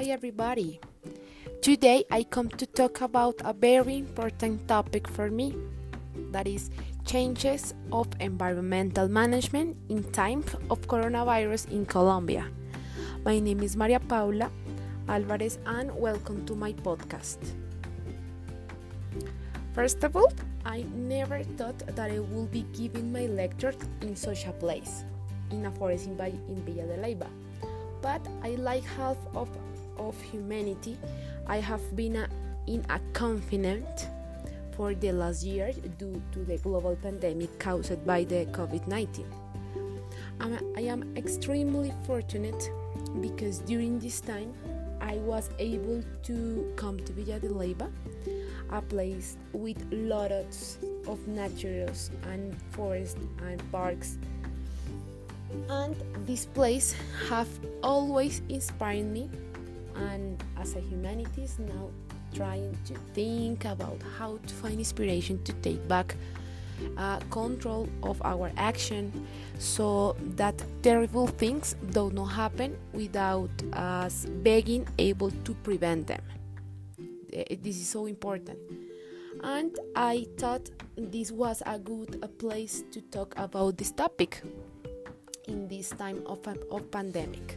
Hi, everybody. Today I come to talk about a very important topic for me that is changes of environmental management in time of coronavirus in Colombia. My name is Maria Paula Alvarez and welcome to my podcast. First of all, I never thought that I would be giving my lecture in such a place, in a forest in, Villa de Leyva. But I like half of, of humanity. I have been a, in a confinement for the last year due to the global pandemic caused by the COVID 19. I am extremely fortunate because during this time I was able to come to Villa de Leyva a place with lots of natures and forests and parks and this place have always inspired me and as a humanities now trying to think about how to find inspiration to take back uh, control of our action so that terrible things do not happen without us being able to prevent them. Eh, this is so important. And i thought this was a good a place to talk about this topic in this time of, of pandemic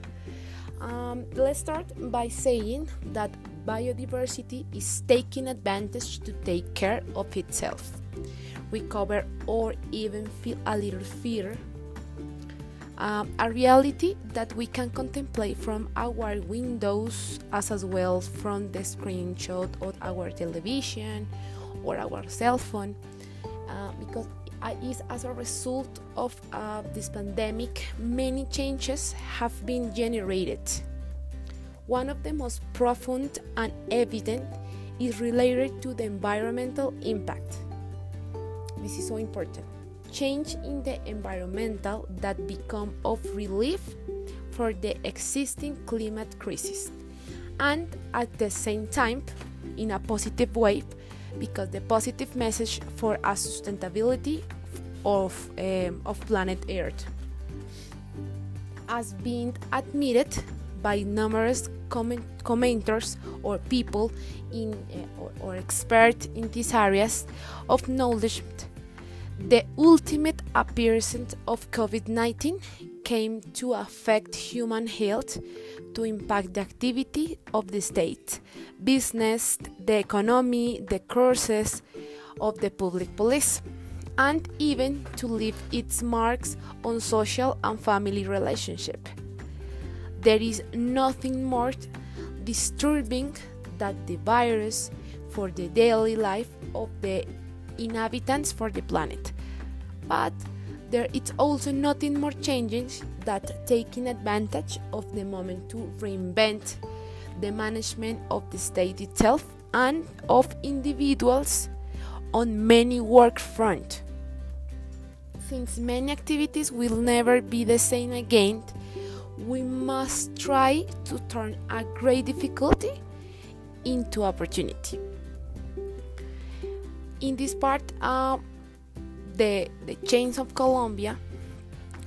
um, let's start by saying that biodiversity is taking advantage to take care of itself. Recover or even feel a little fear um, a reality that we can contemplate from our windows as, as well from the screenshot of our television or our cell phone uh, because is as a result of uh, this pandemic many changes have been generated. One of the most profound and evident is related to the environmental impact. This is so important. Change in the environmental that become of relief for the existing climate crisis and at the same time in a positive way because the positive message for a sustainability of, um, of planet earth as being admitted by numerous comment- commenters or people in uh, or, or experts in these areas of knowledge. The ultimate appearance of COVID 19 came to affect human health, to impact the activity of the state, business, the economy, the courses of the public police, and even to leave its marks on social and family relationship. There is nothing more disturbing than the virus for the daily life of the inhabitants for the planet. But there is also nothing more changing than taking advantage of the moment to reinvent the management of the state itself and of individuals on many work fronts. Since many activities will never be the same again, we must try to turn a great difficulty into opportunity in this part, uh, the the chains of Colombia,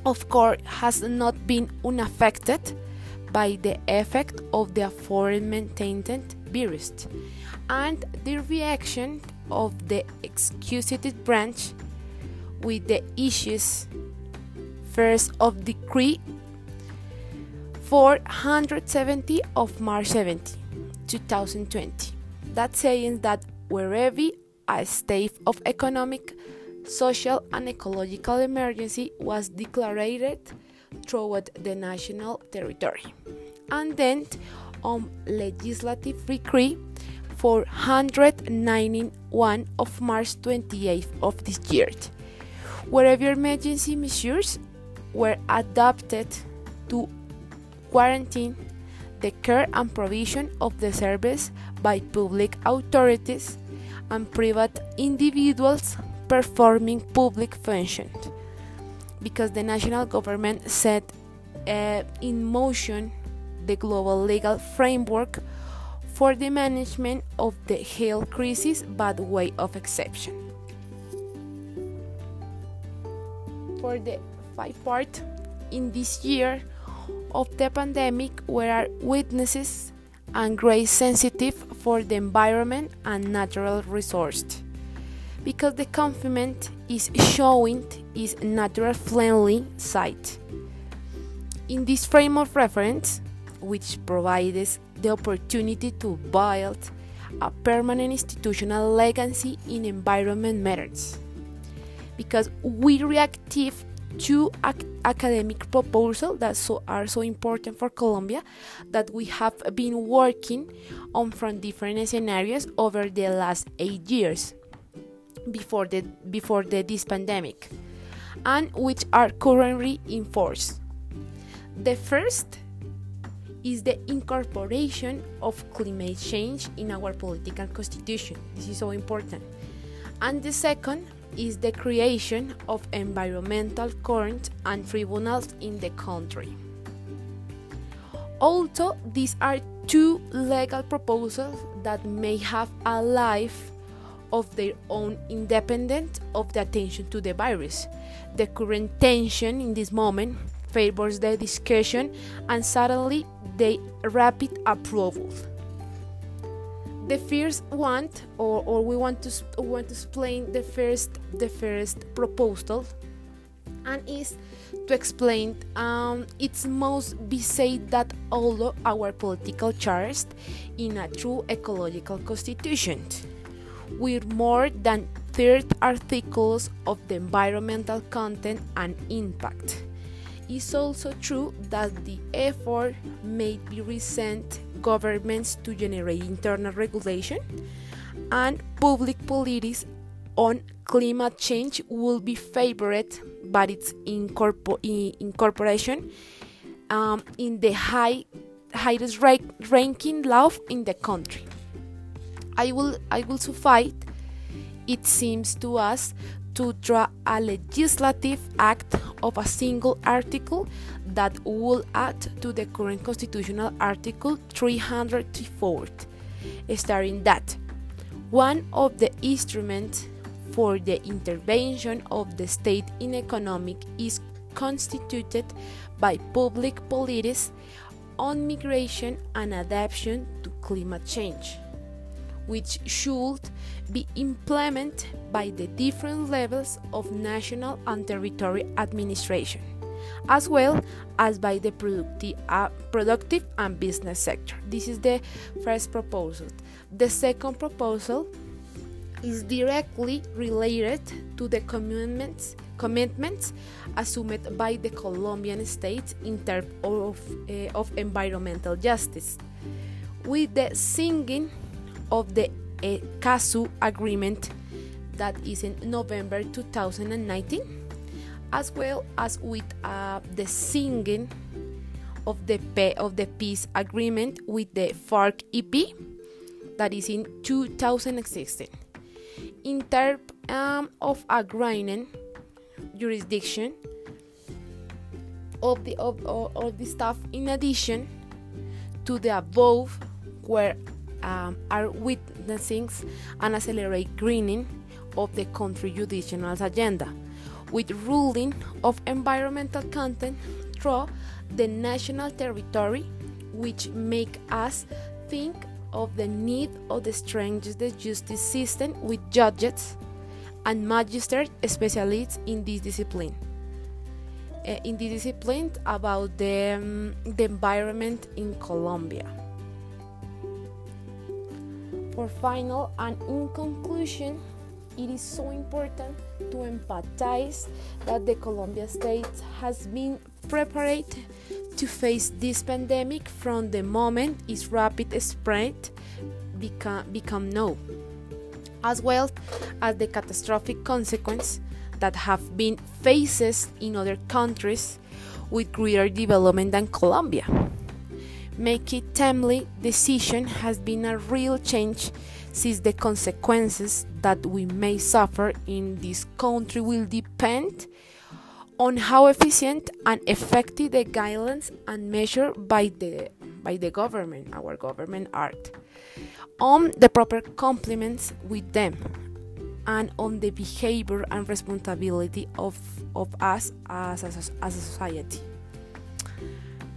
of course, has not been unaffected by the effect of the aforementioned virus, and the reaction of the executive branch with the issues first of decree 470 of March 70, 2020. That saying that wherever a state of economic, social, and ecological emergency was declared throughout the national territory. And then on legislative decree 491 of March 28th of this year, wherever emergency measures were adopted to quarantine the care and provision of the service by public authorities and private individuals performing public functions because the national government set uh, in motion the global legal framework for the management of the health crisis by way of exception. For the five part in this year of the pandemic, we are witnesses and great sensitive for the environment and natural resources because the confinement is showing its natural friendly side. In this frame of reference, which provides the opportunity to build a permanent institutional legacy in environment matters. Because we reactive to ac- academic proposals that so are so important for Colombia that we have been working on from different scenarios over the last eight years before the before the this pandemic and which are currently in force. The first is the incorporation of climate change in our political constitution. This is so important. And the second is the creation of environmental courts and tribunals in the country. Also, these are two legal proposals that may have a life of their own independent of the attention to the virus. The current tension in this moment favors the discussion and suddenly the rapid approval. The first one, or, or we want to want to explain the first the first proposal, and is to explain um, it must be said that although our political charged in a true ecological constitution with more than 30 articles of the environmental content and impact. It's also true that the effort made by recent governments to generate internal regulation and public policies on climate change will be favored by its incorpor- incorporation um, in the high, highest ranking law in the country. I will I will suffice it seems to us to draw a legislative act of a single article that will add to the current constitutional article 304, stating that one of the instruments for the intervention of the state in economic is constituted by public policies on migration and adaptation to climate change which should be implemented by the different levels of national and territorial administration, as well as by the productive, uh, productive and business sector. This is the first proposal. The second proposal is directly related to the commitments commitments assumed by the Colombian state in terms of, uh, of environmental justice, with the singing of the Escazú agreement that is in November 2019, as well as with uh, the singing of the of the peace agreement with the FARC EP that is in 2016. In terms um, of agrarian jurisdiction of the of, of, of the staff, in addition to the above, where um, are witnessing an accelerated greening of the country judicial agenda, with ruling of environmental content through the national territory, which make us think of the need of the strength the justice system with judges and magistrates specialists in this discipline. Uh, in this discipline about the, um, the environment in Colombia. For final and in conclusion, it is so important to empathize that the Colombia state has been prepared to face this pandemic from the moment its rapid spread become, become known, as well as the catastrophic consequences that have been faced in other countries with greater development than Colombia. Making timely decision has been a real change since the consequences that we may suffer in this country will depend on how efficient and effective the guidelines and measures by the by the government, our government art, on the proper complements with them, and on the behavior and responsibility of, of us as a, as a society.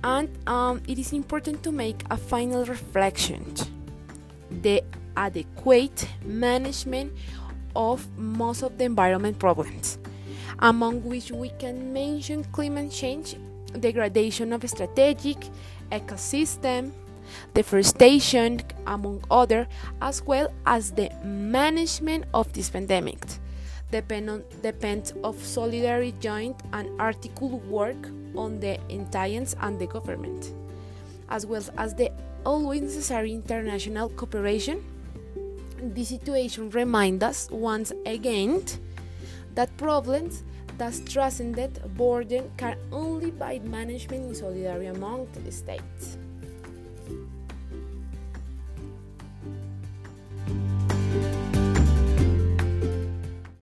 And um, it is important to make a final reflection the adequate management of most of the environment problems, among which we can mention climate change, degradation of strategic ecosystem, deforestation, among other, as well as the management of this pandemic. Depend on depends of solidarity joint and article work on the entities and the government, as well as the always necessary international cooperation. This situation reminds us once again that problems that transcended border can only be managed in solidarity among the states.